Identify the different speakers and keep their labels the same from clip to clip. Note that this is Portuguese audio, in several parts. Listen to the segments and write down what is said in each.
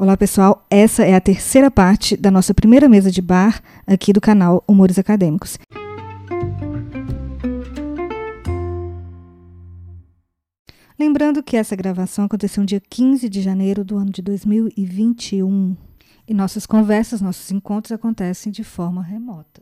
Speaker 1: Olá, pessoal. Essa é a terceira parte da nossa primeira mesa de bar aqui do canal Humores Acadêmicos. Lembrando que essa gravação aconteceu no dia 15 de janeiro do ano de 2021 e nossas conversas, nossos encontros acontecem de forma remota.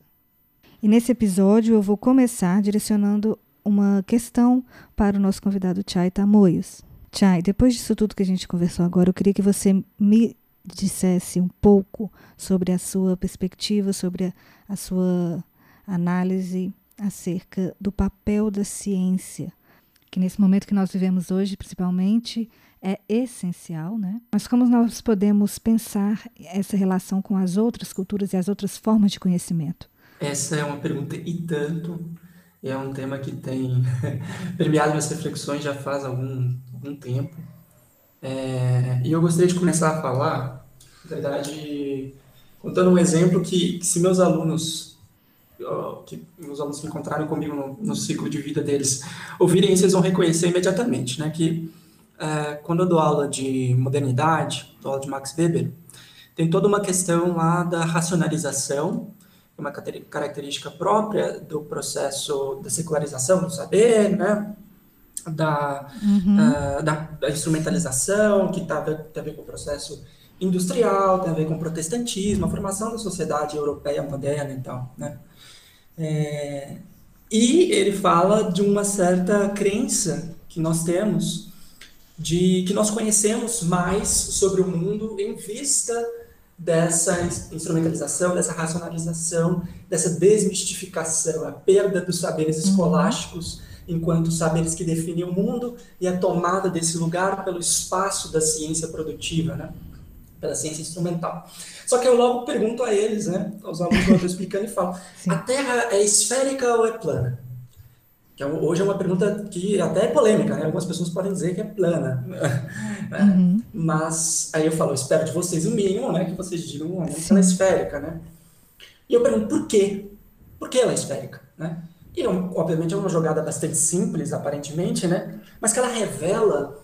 Speaker 1: E nesse episódio eu vou começar direcionando uma questão para o nosso convidado Chay Tamoios. Chay, depois disso tudo que a gente conversou agora, eu queria que você me dissesse um pouco sobre a sua perspectiva, sobre a, a sua análise acerca do papel da ciência, que nesse momento que nós vivemos hoje, principalmente, é essencial, né? Mas como nós podemos pensar essa relação com as outras culturas e as outras formas de conhecimento?
Speaker 2: Essa é uma pergunta e tanto, é um tema que tem permeado minhas reflexões já faz algum, algum tempo. É, e eu gostaria de começar a falar, na verdade, contando um exemplo que, que se meus alunos, que meus alunos que encontraram comigo no, no, ciclo de vida deles, ouvirem isso, eles vão reconhecer imediatamente, né, que é, quando eu dou aula de modernidade, dou aula de Max Weber, tem toda uma questão lá da racionalização, uma característica própria do processo da secularização do saber, né? da, uhum. uh, da, da, instrumentalização, que tá, tem a ver com o processo industrial, tem a ver com o protestantismo, a formação da sociedade europeia moderna e tal, né? É, e ele fala de uma certa crença que nós temos de que nós conhecemos mais sobre o mundo em vista dessa instrumentalização, dessa racionalização, dessa desmistificação, a perda dos saberes uhum. escolásticos enquanto saberes que definem o mundo e a tomada desse lugar pelo espaço da ciência produtiva, né? pela ciência instrumental. Só que eu logo pergunto a eles, né, aos alunos que eu estou explicando, e falo, Sim. a Terra é esférica ou é plana? Que é, hoje é uma pergunta que até é polêmica, né? Algumas pessoas podem dizer que é plana. Uhum. Mas aí eu falo, eu espero de vocês o mínimo, né? Que vocês digam que ela é esférica, né? E eu pergunto, por quê? Por que ela é esférica, né? E, obviamente, é uma jogada bastante simples, aparentemente, né? Mas que ela revela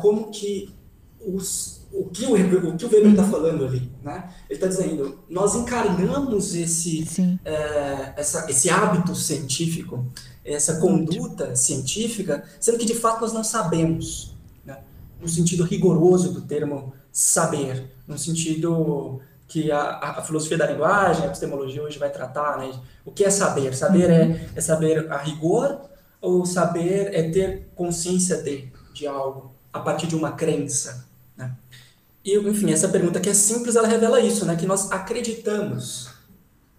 Speaker 2: como que os, o que o, o, que o Weber está uhum. falando ali, né? Ele está dizendo, nós encarnamos esse, uh, essa, esse hábito científico, essa conduta científica, sendo que, de fato, nós não sabemos, né? no sentido rigoroso do termo saber, no sentido que a, a, filosofia da linguagem, a epistemologia hoje vai tratar, né? O que é saber? Saber é, é saber a rigor ou saber é ter consciência de, de algo a partir de uma crença, né? E, enfim, essa pergunta que é simples, ela revela isso, né? Que nós acreditamos.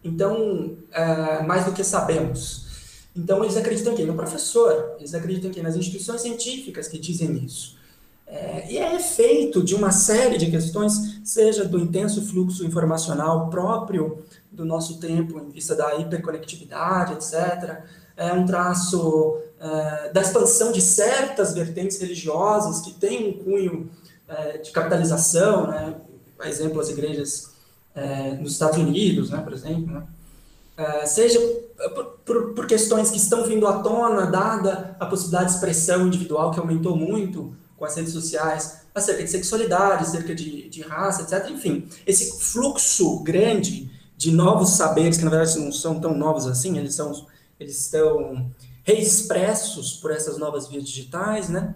Speaker 2: Então, é, mais do que sabemos. Então, eles acreditam em quem? No professor. Eles acreditam em quem? Nas instituições científicas que dizem isso. É, e é efeito de uma série de questões, seja do intenso fluxo informacional próprio do nosso tempo, em vista da hiperconectividade, etc., é um traço é, da expansão de certas vertentes religiosas que têm um cunho é, de capitalização, né? Por exemplo, as igrejas é, nos Estados Unidos, né, por exemplo, né? É, seja por, por, por, questões que estão vindo à tona, dada a possibilidade de expressão individual que aumentou muito com as redes sociais, acerca de sexualidade, acerca de, de raça, etc. Enfim, esse fluxo grande de novos saberes, que na verdade não são tão novos assim, eles, são, eles estão reexpressos por essas novas vias digitais, né?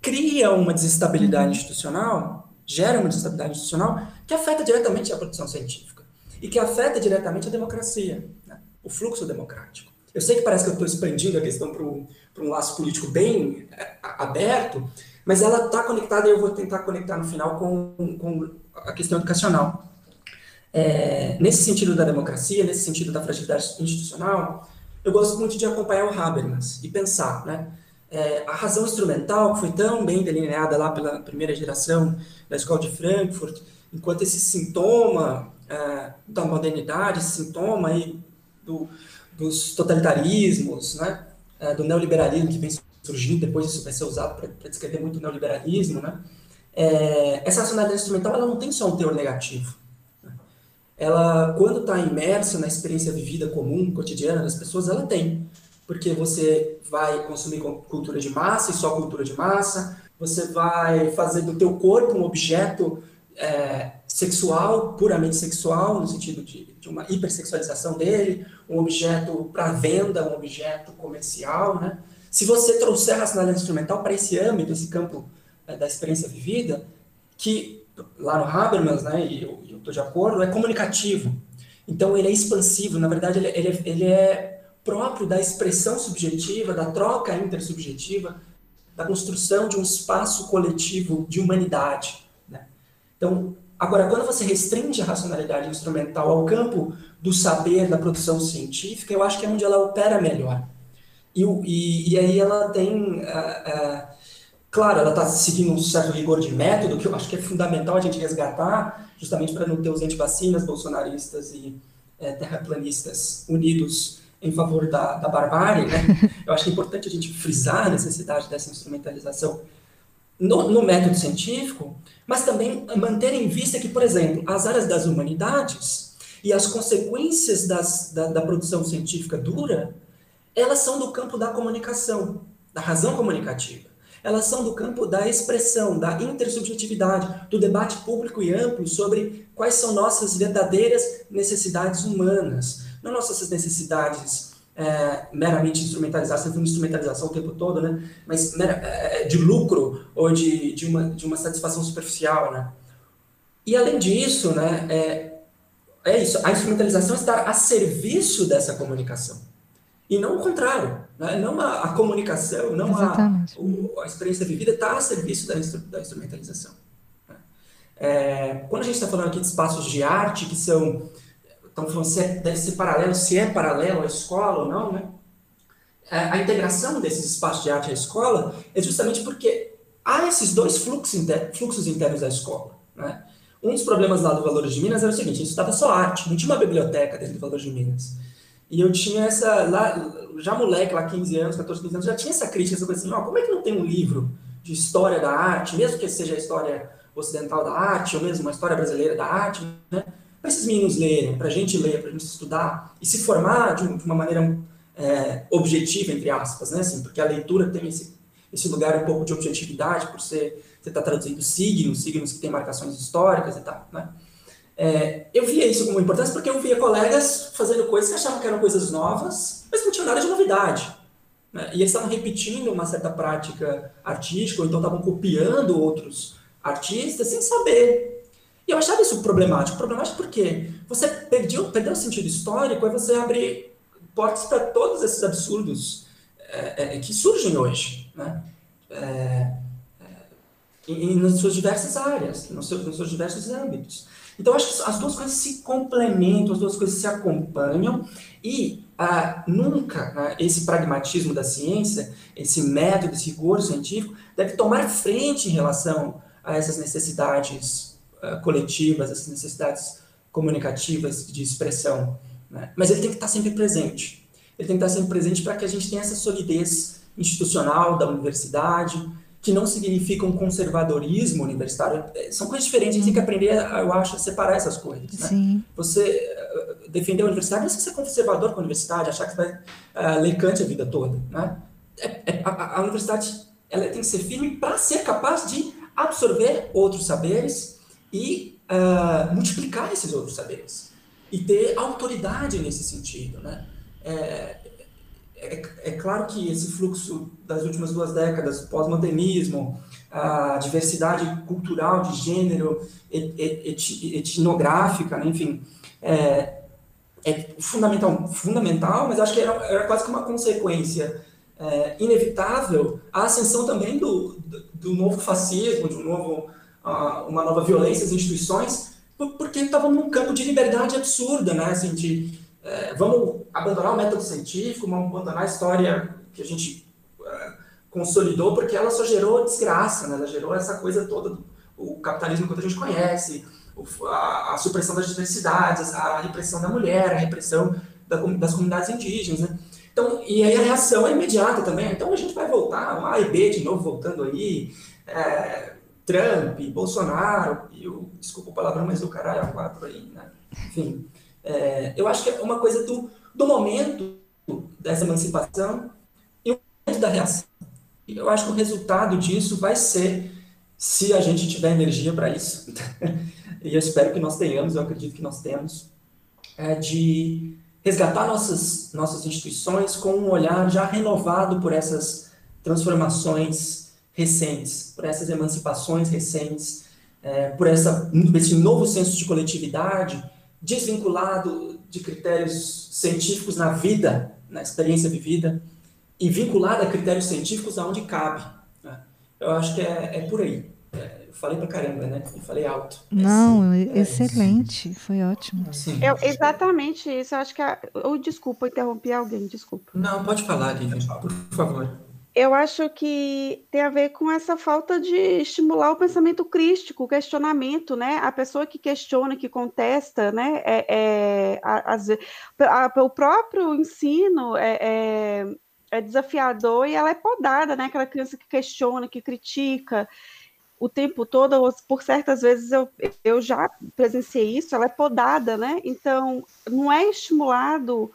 Speaker 2: cria uma desestabilidade institucional, gera uma desestabilidade institucional que afeta diretamente a produção científica e que afeta diretamente a democracia? O fluxo democrático. Eu sei que parece que eu estou expandindo a questão para um, um laço político bem é, aberto, mas ela está conectada, e eu vou tentar conectar no final com, com a questão educacional. É, nesse sentido da democracia, nesse sentido da fragilidade institucional, eu gosto muito de acompanhar o Habermas e pensar, né? É, a razão instrumental, que foi tão bem delineada lá pela primeira geração da Escola de Frankfurt, enquanto esse sintoma é, da modernidade, esse sintoma aí do, dos totalitarismos, né, é, do neoliberalismo que vem surgindo, depois isso vai ser usado para descrever muito o neoliberalismo, né? É, essa racionalidade instrumental ela não tem só um teor negativo. Né? Ela, quando está imersa na experiência vivida comum, cotidiana das pessoas, ela tem. Porque você vai consumir cultura de massa e só cultura de massa, você vai fazer do teu corpo um objeto é, sexual, puramente sexual, no sentido de, de uma hipersexualização dele, um objeto para venda, um objeto comercial, né? Se você trouxer a racionalidade instrumental para esse âmbito, esse campo é, da experiência vivida, que lá no Habermas, né, e eu estou de acordo, é comunicativo. Então ele é expansivo, na verdade ele, ele, ele é próprio da expressão subjetiva, da troca intersubjetiva, da construção de um espaço coletivo de humanidade. Né? Então, agora, quando você restringe a racionalidade instrumental ao campo do saber, da produção científica, eu acho que é onde ela opera melhor. E, e, e aí ela tem. Uh, uh, claro, ela está seguindo um certo rigor de método, que eu acho que é fundamental a gente resgatar, justamente para não ter os antivacinas bolsonaristas e é, terraplanistas unidos em favor da, da barbárie, né? Eu acho que é importante a gente frisar a necessidade dessa instrumentalização no, no, método científico, mas também manter em vista que, por exemplo, as áreas das humanidades e as consequências das, da, da produção científica dura, elas são do campo da comunicação, da razão comunicativa. Elas são do campo da expressão, da intersubjetividade, do debate público e amplo sobre quais são nossas verdadeiras necessidades humanas, não nossas necessidades é, meramente instrumentalizadas, sempre instrumentalização o tempo todo, né? mas é, de lucro ou de, de, uma, de uma satisfação superficial. Né? E além disso, né, é, é isso, a instrumentalização está a serviço dessa comunicação. E não o contrário. Né? Não a, a comunicação, não a, o, a, experiência vivida está a serviço da, instru, da instrumentalização. Né? É, quando a gente está falando aqui de espaços de arte que são então, você deve ser paralelo, se é paralelo à escola ou não, né? É, a integração desses espaços de arte à escola é justamente porque há esses dois fluxos, inter, fluxos internos da escola, né? Um dos problemas lá do Valores de Minas era o seguinte, gente estudava só arte, não tinha uma biblioteca dentro do Valores de Minas. E eu tinha essa, lá, já moleque, lá 15 anos, 14, 15 anos, já tinha essa crítica sobre assim, ó, como é que não tem um livro de história da arte, mesmo que seja a história ocidental da arte, ou mesmo uma história brasileira da arte, né? Para esses meninos lerem, para a gente ler, para a gente estudar e se formar de, uma maneira é, objetiva, entre aspas, né? Assim, porque a leitura tem esse, esse lugar um pouco de objetividade, por ser, você está traduzindo signos, signos que têm marcações históricas e tal, né? É, eu via isso como importância porque eu via colegas fazendo coisas que achavam que eram coisas novas, mas não tinham nada de novidade. Né? E eles estavam repetindo uma certa prática artística, ou então estavam copiando outros artistas sem saber e eu achava isso problemático. Problemático porque você perdeu, perdeu o sentido histórico e você abre portas para todos esses absurdos é, é, que surgem hoje, né? É, em, é, nas suas diversas áreas, nos seus, nos seus diversos âmbitos. Então, acho que as duas coisas se complementam, as duas coisas se acompanham e ah, nunca ah, esse pragmatismo da ciência, esse método, esse rigor científico, deve tomar frente em relação a essas necessidades uh, coletivas, essas necessidades comunicativas de expressão. Né? Mas ele tem que estar sempre presente. Ele tem que estar sempre presente para que a gente tenha essa solidez institucional da universidade, que não significa um conservadorismo universitário. É, são coisas diferentes, a gente tem que aprender, eu acho, a separar essas coisas. Né? Sim. Você uh, defender a universidade não é ser conservador com a universidade, achar que você vai uh, ler Kant a vida toda. Né? É, é, a, a, universidade ela tem que ser firme para ser capaz de absorver outros saberes e uh, multiplicar esses outros saberes e ter autoridade nesse sentido, né? É, é, é, claro que esse fluxo das últimas duas décadas, pós-modernismo, a diversidade cultural de gênero, et, et, etnográfica, né? enfim, é, é, fundamental, fundamental, mas acho que era, era quase que uma consequência é, inevitável a ascensão também do, do, do novo fascismo, de um novo uma nova violência às instituições, porque estavam num campo de liberdade absurda, né? Assim, de é, vamos abandonar o método científico, vamos abandonar a história que a gente é, consolidou, porque ela só gerou desgraça, né? Ela gerou essa coisa toda, do, o capitalismo que a gente conhece, a, a, supressão das diversidades, a repressão da mulher, a repressão da, das comunidades indígenas, né? Então, e aí a reação é imediata também. Então a gente vai voltar, um A e B de novo voltando aí, é, Trump, Bolsonaro, e o, desculpa o palavrão, mas o caralho a quatro aí, né? Enfim, é, eu acho que é uma coisa do, do momento dessa emancipação e o momento da reação. Eu acho que o resultado disso vai ser se a gente tiver energia para isso, e eu espero que nós tenhamos, eu acredito que nós temos, é de resgatar nossas, nossas instituições com um olhar já renovado por essas transformações recentes, por essas emancipações recentes, é, por essa, esse novo senso de coletividade, desvinculado de critérios científicos na vida, na experiência vivida, e vinculado a critérios científicos aonde cabe. Né? Eu acho que é, é por aí. É, eu falei pra caramba, né? Eu falei alto.
Speaker 1: Não, é, excelente. Foi ótimo.
Speaker 3: Sim. Eu, exatamente isso. Eu acho que. A... Oh, desculpa, interrompi alguém, desculpa.
Speaker 2: Não, pode falar, Lívia, por favor.
Speaker 3: Eu acho que tem a ver com essa falta de estimular o pensamento crítico, o questionamento, né? A pessoa que questiona, que contesta, né? É, é, a, a, o próprio ensino é, é, é, desafiador e ela é podada, né? Aquela criança que questiona, que critica o tempo todo, por certas vezes eu, eu já presenciei isso, ela é podada, né? Então, não é estimulado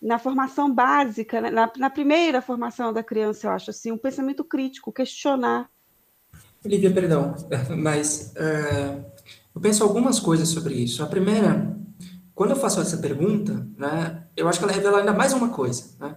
Speaker 3: na formação básica, né? na, na, primeira formação da criança, eu acho assim, um pensamento crítico, questionar.
Speaker 2: Olivia, perdão, mas uh, eu penso algumas coisas sobre isso. A primeira, quando eu faço essa pergunta, né, eu acho que ela revela ainda mais uma coisa. Né?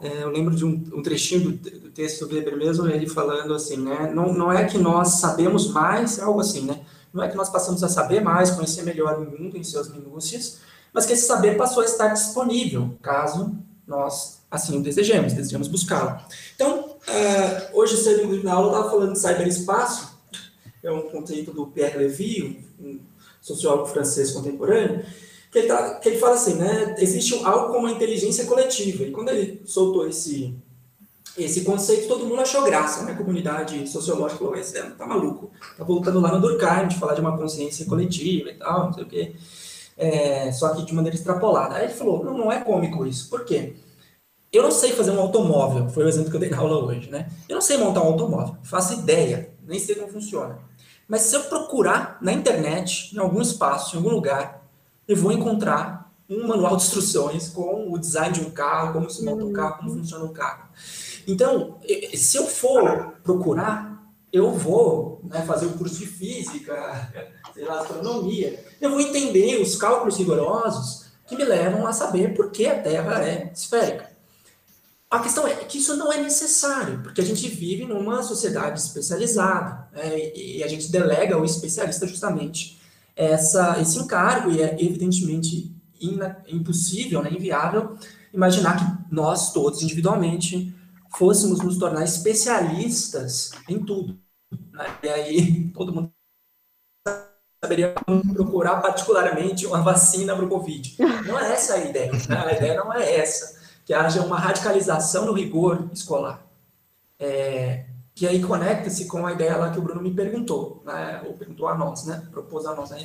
Speaker 2: É, eu lembro de um, um trechinho do, do, texto do Weber mesmo, ele falando assim, né, não, não é que nós sabemos mais, algo assim, né, não é que nós passamos a saber mais, conhecer melhor o mundo em seus minúcias, mas que esse saber passou a estar disponível, caso nós assim o desejemos, desejamos buscá-lo. Então, uh, hoje cedo na aula eu estava falando de cyberespaço, é um conceito do Pierre Levy, um sociólogo francês contemporâneo, que ele, tá, que ele fala assim, né, existe algo como a inteligência coletiva, e quando ele soltou esse, esse conceito, todo mundo achou graça, né, a comunidade sociológica falou, esse tá maluco, tá voltando lá no Durkheim, de falar de uma consciência coletiva e tal, não sei o quê é, só que de maneira extrapolada. Aí ele falou, não, não é cômico isso. Por quê? Eu não sei fazer um automóvel, foi o exemplo que eu dei na aula hoje, né? Eu não sei montar um automóvel, faço ideia, nem sei como funciona. Mas se eu procurar na internet, em algum espaço, em algum lugar, eu vou encontrar um manual de instruções com o design de um carro, como se monta um carro, como funciona um carro. Então, se eu for procurar, eu vou né, fazer o um curso de física, lá, astronomia, eu vou entender os cálculos rigorosos que me levam a saber por que a Terra é esférica. A questão é que isso não é necessário, porque a gente vive numa sociedade especializada né, e a gente delega ao especialista justamente essa, esse encargo e é evidentemente ina, impossível, né, inviável imaginar que nós todos individualmente fôssemos nos tornar especialistas em tudo. Né? E aí todo mundo saberia procurar particularmente uma vacina para o Covid. Não é essa a ideia. Né? A ideia não é essa, que haja uma radicalização no rigor escolar. É, que aí conecta-se com a ideia lá que o Bruno me perguntou, né? ou perguntou a nós, né? propôs a nós a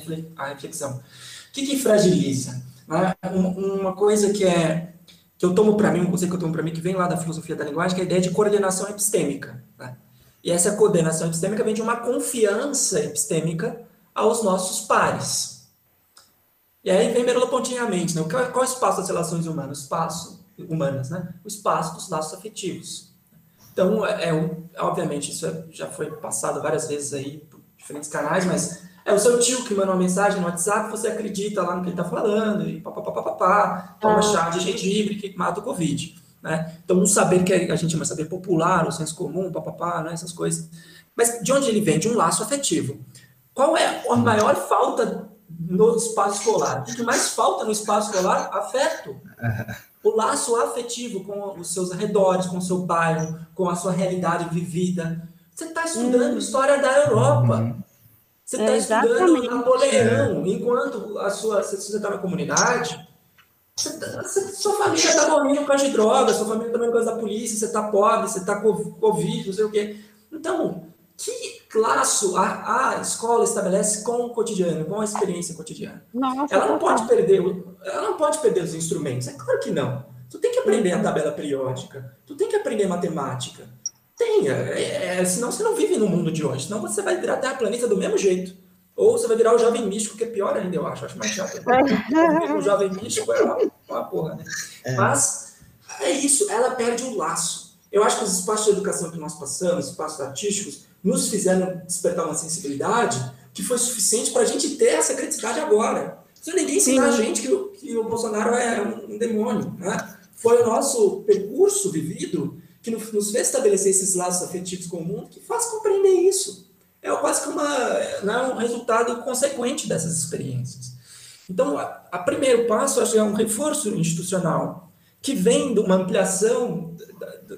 Speaker 2: reflexão. O que, que fragiliza? Né? Uma coisa que é que eu tomo para mim, um conceito que eu tomo para mim, que vem lá da filosofia da linguagem, que é a ideia de coordenação epistêmica. Né? E essa coordenação epistêmica vem de uma confiança epistêmica aos nossos pares. E aí vem merleau-pontinhamente, né? qual, qual é o espaço das relações humanas? O espaço humanas, né? O espaço dos laços afetivos. Então, é, é, obviamente, isso é, já foi passado várias vezes aí por diferentes canais, mas é o seu tio que manda uma mensagem no WhatsApp, você acredita lá no que ele está falando, e papapá, toma ah. chá de gengibre que mata o Covid. Né? Então, um saber que a gente chama saber popular, o senso comum, papapá, né? essas coisas. Mas de onde ele vem? De um laço afetivo. Qual é a maior falta no espaço escolar? O que mais falta no espaço escolar? Afeto. O laço afetivo com os seus arredores, com o seu bairro, com a sua realidade vivida. Você está estudando hum. história da Europa. Uhum. Você está é estudando Napoleão, enquanto a sua, se você está na comunidade, você tá, sua família está morrendo por causa de drogas, sua família está morrendo por causa da polícia, você está pobre, você está com Covid, não sei o quê. Então, que laço a, a escola estabelece com o cotidiano, com a experiência cotidiana? Nossa, ela não pode perder, ela não pode perder os instrumentos. É claro que não. Tu tem que aprender a tabela periódica, tu tem que aprender matemática. Tenha, é, é, senão você não vive no mundo de hoje, senão você vai virar até a planeta do mesmo jeito. Ou você vai virar o jovem místico, que é pior ainda, eu acho. Acho mais chato. o jovem místico é uma, uma porra, né? É. Mas é isso, ela perde o laço. Eu acho que os espaços de educação que nós passamos, espaços artísticos, nos fizeram despertar uma sensibilidade que foi suficiente para a gente ter essa criticidade agora. Se ninguém ensinar a gente que o, que o Bolsonaro é um, um demônio, né? Foi o nosso percurso vivido que nos fez estabelecer esses laços afetivos com o mundo que faz compreender isso. É quase que uma, né, um resultado consequente dessas experiências. Então, a, a primeiro passo, acho que é um reforço institucional, que vem de uma ampliação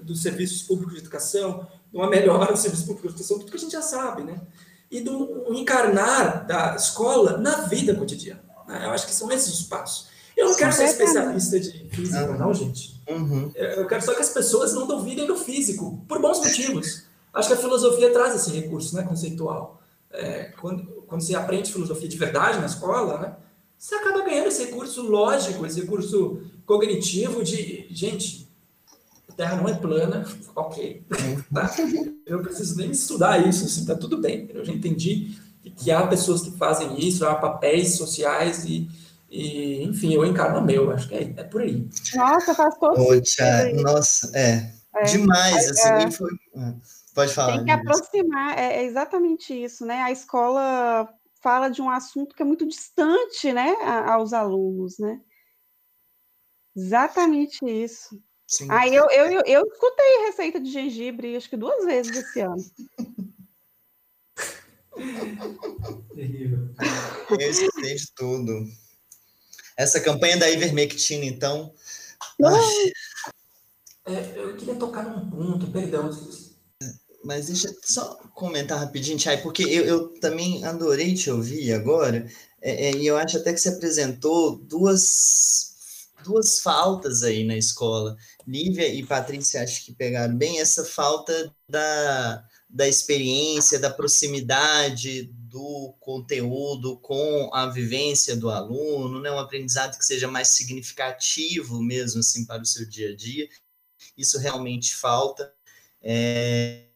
Speaker 2: dos serviços públicos de educação, uma melhora dos serviços públicos de educação, tudo que a gente já sabe, né? E do encarnar da escola na vida cotidiana. Né? Eu acho que são esses os passos. Eu não quero ser especialista de física, não, gente.
Speaker 4: Uhum.
Speaker 2: Eu quero só que as pessoas não duvidem do físico, por bons motivos. Acho que a filosofia traz esse recurso né, conceitual. É, quando, quando você aprende filosofia de verdade na escola, né, você acaba ganhando esse recurso lógico, esse recurso cognitivo de, gente, Terra não é plana, ok. Tá? Eu não preciso nem estudar isso, assim, tá tudo bem. Eu já entendi que há pessoas que fazem isso, há papéis sociais e, e enfim, eu encarno o meu, acho que é, é por aí.
Speaker 3: Nossa, faz todo
Speaker 4: sentido. Nossa, é, é. demais, assim, é. foi... É, pode falar.
Speaker 3: Tem que aproximar, é, é exatamente isso, né? A escola fala de um assunto que é muito distante, né, aos alunos, né? Exatamente isso. Sim. Ah, eu, eu, eu, eu escutei receita de gengibre, acho que duas vezes esse ano.
Speaker 2: Terrível.
Speaker 4: Eu escutei de tudo. Essa campanha da ivermectina, então.
Speaker 2: É, eu queria tocar num ponto, perdão,
Speaker 4: mas deixa eu só comentar rapidinho, Chay, porque eu, eu, também adorei te ouvir agora, é, é, e eu acho até que você apresentou duas, duas faltas aí na escola. Lívia e Patrícia acho que pegaram bem essa falta da, da experiência, da proximidade do conteúdo com a vivência do aluno, né? um aprendizado que seja mais significativo mesmo assim para o seu dia a dia. Isso realmente falta. É,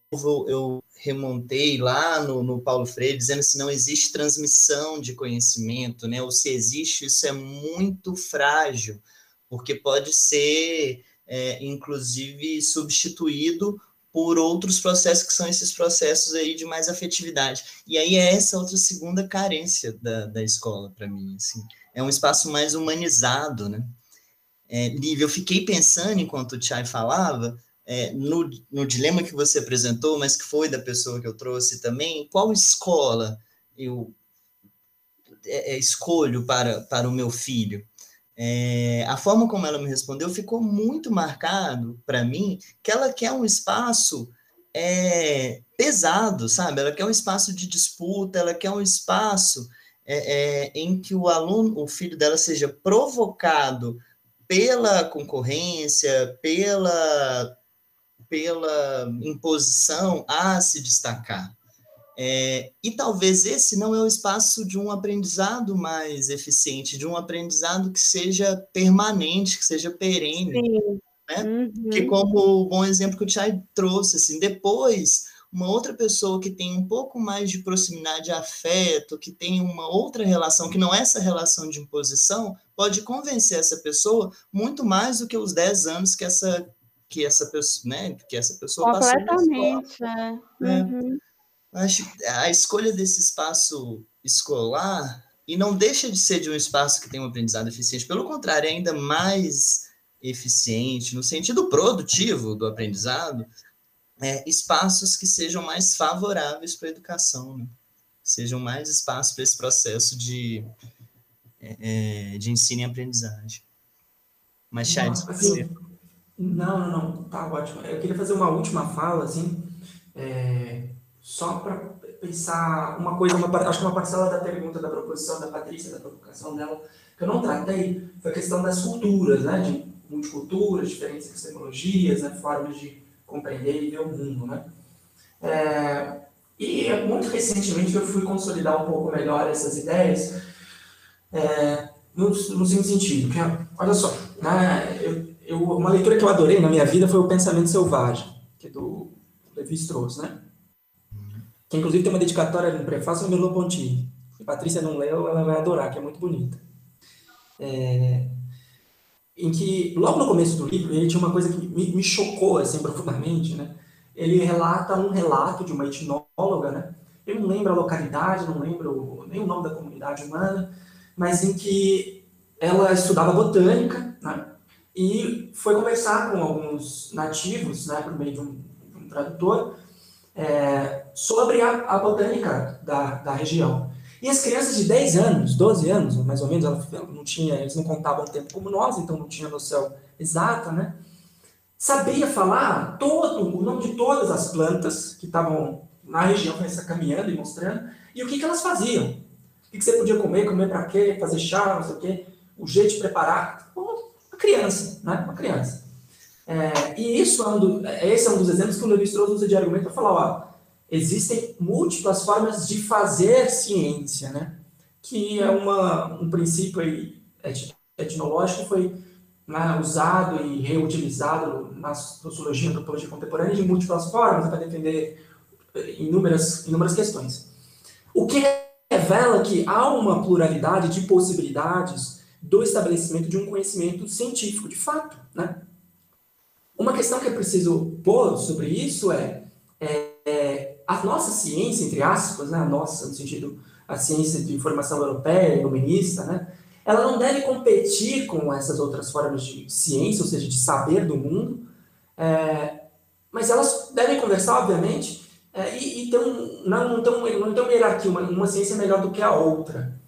Speaker 4: eu remontei lá no, no Paulo Freire, dizendo que não existe transmissão de conhecimento, né? ou se existe, isso é muito frágil, porque pode ser, é, inclusive, substituído por outros processos que são esses processos aí de mais afetividade. E aí é essa outra segunda carência da, da escola para mim, assim. É um espaço mais humanizado, né? É, Lívia, eu fiquei pensando enquanto o Chay falava, é, no, no dilema que você apresentou, mas que foi da pessoa que eu trouxe também, qual escola eu é, é, escolho para, para o meu filho? É, a forma como ela me respondeu ficou muito marcado para mim que ela quer um espaço é, pesado, sabe? Ela quer um espaço de disputa, ela quer um espaço é, é, em que o aluno, o filho dela, seja provocado pela concorrência, pela pela imposição a se destacar. É, e talvez esse não é o espaço de um aprendizado mais eficiente, de um aprendizado que seja permanente, que seja perene. Sim. Né? Uhum. Que como o bom exemplo que o Chay trouxe, assim, depois uma outra pessoa que tem um pouco mais de proximidade, afeto, que tem uma outra relação, que não é essa relação de imposição, pode convencer essa pessoa muito mais do que os 10 anos que essa que essa pessoa, né, que essa pessoa
Speaker 3: Completamente, é.
Speaker 4: é. Uhum. Acho a escolha desse espaço escolar e não deixa de ser de um espaço que tem um aprendizado eficiente, pelo contrário, é ainda mais eficiente no sentido produtivo do aprendizado, é, espaços que sejam mais favoráveis para a educação, né? sejam mais espaços para esse processo de, é, é de ensino e aprendizagem. Mas, Charles, você...
Speaker 2: Não, não, não, tá ótimo. Eu queria fazer uma última fala, assim, é, só para pensar uma coisa, uma, acho que uma parcela da pergunta da proposição da Patrícia, da provocação dela, que eu não tratei, foi a questão das culturas, né, de multiculturas, diferentes epistemologias, né, formas de compreender e ver o mundo, né. É, e muito recentemente eu fui consolidar um pouco melhor essas ideias, é, no, no seguinte sentido, que, olha só, né, eu eu, uma leitura que eu adorei na minha vida foi O Pensamento Selvagem, que é do Levi-Strauss, né? Que inclusive tem uma dedicatória no prefácio do Merleau-Ponty. Patrícia não leu, ela vai adorar, que é muito bonita. É, em que, logo no começo do livro, ele tinha uma coisa que me, me chocou, assim, profundamente, né? Ele relata um relato de uma etnóloga né? Eu não lembro a localidade, não lembro nem o nome da comunidade humana, mas em que ela estudava botânica, né? E foi conversar com alguns nativos, né, por meio de um, de um tradutor, é, sobre a, a botânica da, da região. E as crianças de 10 anos, 12 anos, mais ou menos, não tinha, eles não contavam o tempo como nós, então não tinha noção exata, né? Sabia falar todo, o nome de todas as plantas que estavam na região, caminhando e mostrando, e o que, que elas faziam. O que, que você podia comer, comer para quê, fazer chá, não sei o quê, o jeito de preparar. Uma criança, né? Uma criança. É, e isso é um do, esse é um dos exemplos que o Levi Strauss usa de argumento para falar, ó, existem múltiplas formas de fazer ciência, né? Que é uma, um princípio aí etnológico que foi né, usado e reutilizado na sociologia e antropologia contemporânea de múltiplas formas para defender inúmeras, inúmeras questões. O que revela que há uma pluralidade de possibilidades do estabelecimento de um conhecimento científico, de fato, né? Uma questão que é preciso pôr sobre isso é, é, é a nossa ciência, entre aspas, né, a nossa, no sentido, a ciência de informação europeia, iluminista, né, ela não deve competir com essas outras formas de ciência, ou seja, de saber do mundo, é, mas elas devem conversar, obviamente, é, e, e ter um, não, não, não ter uma hierarquia, uma, uma ciência melhor do que a outra.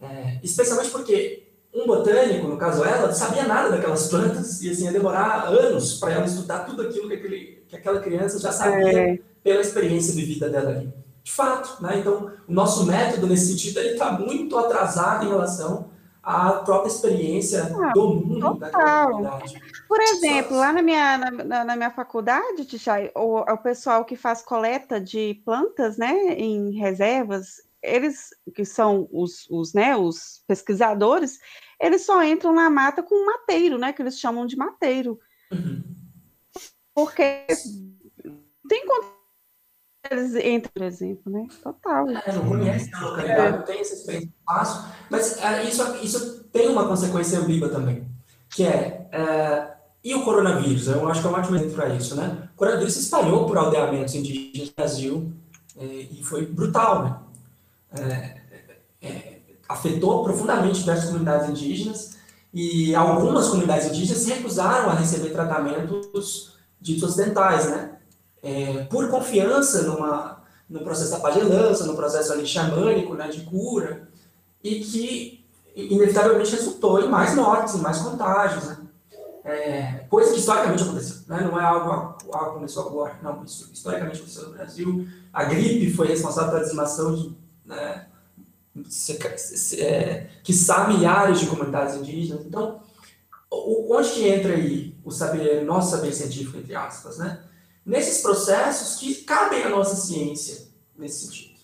Speaker 2: É, especialmente porque um botânico, no caso ela, não sabia nada daquelas plantas e assim, ia demorar anos para ela estudar tudo aquilo que, aquele, que aquela criança já sabia é. pela experiência vivida dela ali. De fato, né? Então, o nosso método nesse sentido ele está muito atrasado em relação à própria experiência ah, do mundo total. daquela comunidade.
Speaker 3: Por exemplo, lá na minha, na, na minha faculdade, Tichai, o, o pessoal que faz coleta de plantas, né, em reservas, eles que são os, os, né, os pesquisadores, eles só entram na mata com um mateiro, né? Que eles chamam de mateiro. Uhum. Porque tem quanto eles entram, por exemplo, né? Total.
Speaker 2: É, não conhece a localidade, é. não tem essa experiência fácil, mas é, isso, isso tem uma consequência ambígua também, que é, é, e o coronavírus? Eu acho que é um ótimo exemplo para isso, né? O coronavírus se espalhou por aldeamentos indígenas no Brasil é, e foi brutal, né? É, é, afetou profundamente diversas comunidades indígenas e algumas comunidades indígenas se recusaram a receber tratamentos ditos ocidentais, né? É, por confiança numa, no processo da pagelança, no processo ali xamânico, né, de cura, e que inevitavelmente resultou em mais mortes, em mais contágios, né? É, coisa que historicamente aconteceu, né? não é algo, algo que começou agora, não, isso historicamente aconteceu no Brasil. A gripe foi responsável pela dizimação de né, é, que sabe milhares de comunidades indígenas. Então, onde que entra aí o saber, nosso saber científico, entre aspas, né? Nesses processos que cabem à nossa ciência, nesse sentido.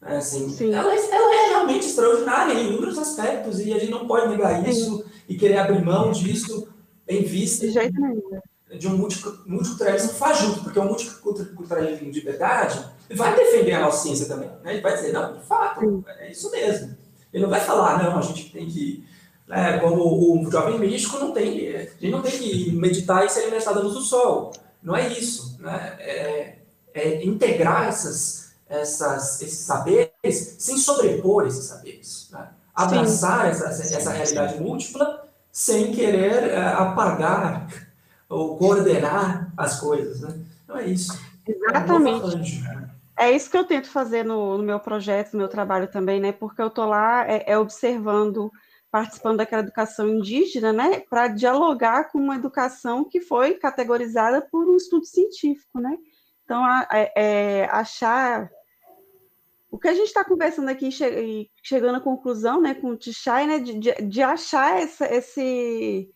Speaker 2: É, assim, ela, ela, é realmente extraordinária em inúmeros aspectos e a gente não pode negar isso Sim. e querer abrir mão disso em vista de, jeito nenhum. de um multiculturalismo fajuto, porque o multiculturalismo de verdade vai defender a nossa ciência também. Né? Ele vai dizer, não, de fato, é isso mesmo. Ele não vai falar, não, a gente tem que. Né, como o jovem místico não tem. A gente não tem que meditar e se alimentar da luz do sol. Não é isso. Né? É, é integrar essas, essas, esses saberes sem sobrepor esses saberes. Né? Abraçar essa, essa realidade múltipla sem querer é, apagar ou coordenar as coisas. Né? Não é isso.
Speaker 3: Exatamente. É isso que eu tento fazer no, no meu projeto, no meu trabalho também, né? Porque eu estou lá é, é, observando, participando daquela educação indígena, né? Para dialogar com uma educação que foi categorizada por um estudo científico, né? Então, a, é, é achar o que a gente está conversando aqui, che chegando à conclusão, né, com o Tichai, né, de, de, de achar essa, esse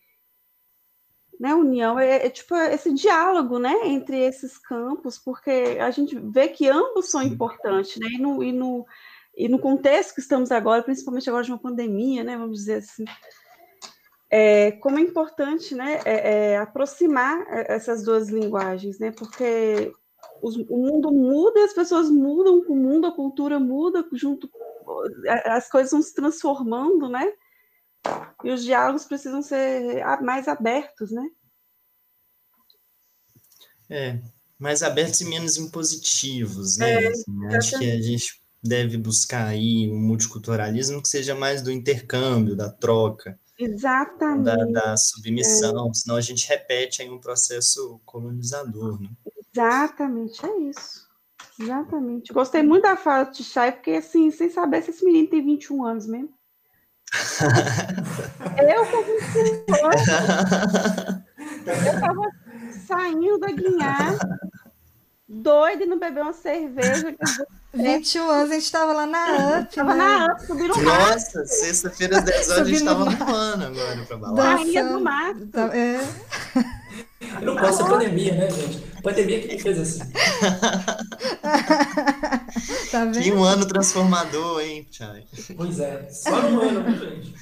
Speaker 3: né, união, é, é, tipo esse diálogo, né, entre esses campos, porque a gente vê que ambos são importantes, né, e no, e no, e no contexto que estamos agora, principalmente agora de uma pandemia, né, vamos dizer assim, é, como é importante, né, é, é aproximar essas duas linguagens, né, porque os, o mundo muda, as pessoas mudam com o mundo, a cultura muda junto, as coisas vão se transformando, né, e os diálogos precisam ser mais abertos, né?
Speaker 4: É, mais abertos e menos impositivos, né? É, assim, acho que a gente deve buscar aí um multiculturalismo que seja mais do intercâmbio, da troca.
Speaker 3: Exatamente.
Speaker 4: Da, da submissão, é. senão a gente repete aí um processo colonizador, né?
Speaker 3: Exatamente, é isso. Exatamente. Gostei muito da fala de Chay, porque assim, sem saber se esse menino tem 21 anos mesmo. Eu com 21 anos. Eu tava saindo da guinhar, doido e não beber uma cerveja.
Speaker 1: 21 anos, a gente estava lá na UP.
Speaker 3: Tava né? na UP, subindo
Speaker 4: o Nossa, sexta-feira às 10 horas a gente estava no pano agora pra balada.
Speaker 3: Saía do mato.
Speaker 1: Tá, é.
Speaker 2: Não pode ser pandemia, né, gente? Pandemia que fez assim.
Speaker 1: tá vendo?
Speaker 4: Que um ano transformador, hein, Chay?
Speaker 2: Pois é, só um ano, gente?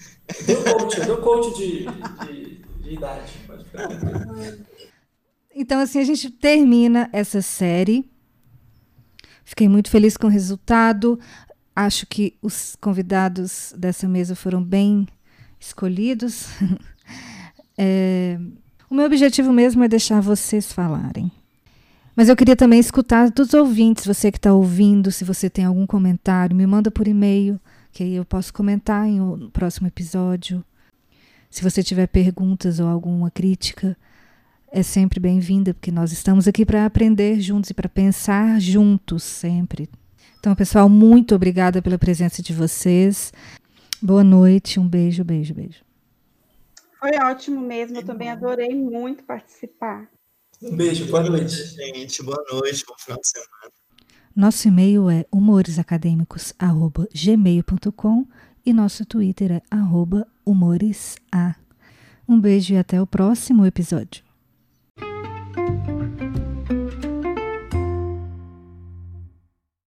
Speaker 2: Deu coach, deu coach de, de, de idade. Pode ficar
Speaker 1: então, assim, a gente termina essa série. Fiquei muito feliz com o resultado. Acho que os convidados dessa mesa foram bem escolhidos. é, o meu objetivo mesmo é deixar vocês falarem. Mas eu queria também escutar dos ouvintes, você que está ouvindo, se você tem algum comentário, me manda por e-mail, que aí eu posso comentar em um próximo episódio. Se você tiver perguntas ou alguma crítica, é sempre bem-vinda, porque nós estamos aqui para aprender juntos e para pensar juntos sempre. Então, pessoal, muito obrigada pela presença de vocês. Boa noite, um beijo, beijo, beijo.
Speaker 3: Foi ótimo mesmo, eu também adorei muito participar.
Speaker 2: Um beijo, boa noite.
Speaker 4: Gente, boa noite, bom final de semana.
Speaker 1: Nosso e-mail é humoresacadêmicos.gmail.com e nosso Twitter é humoresa. Um beijo e até o próximo episódio.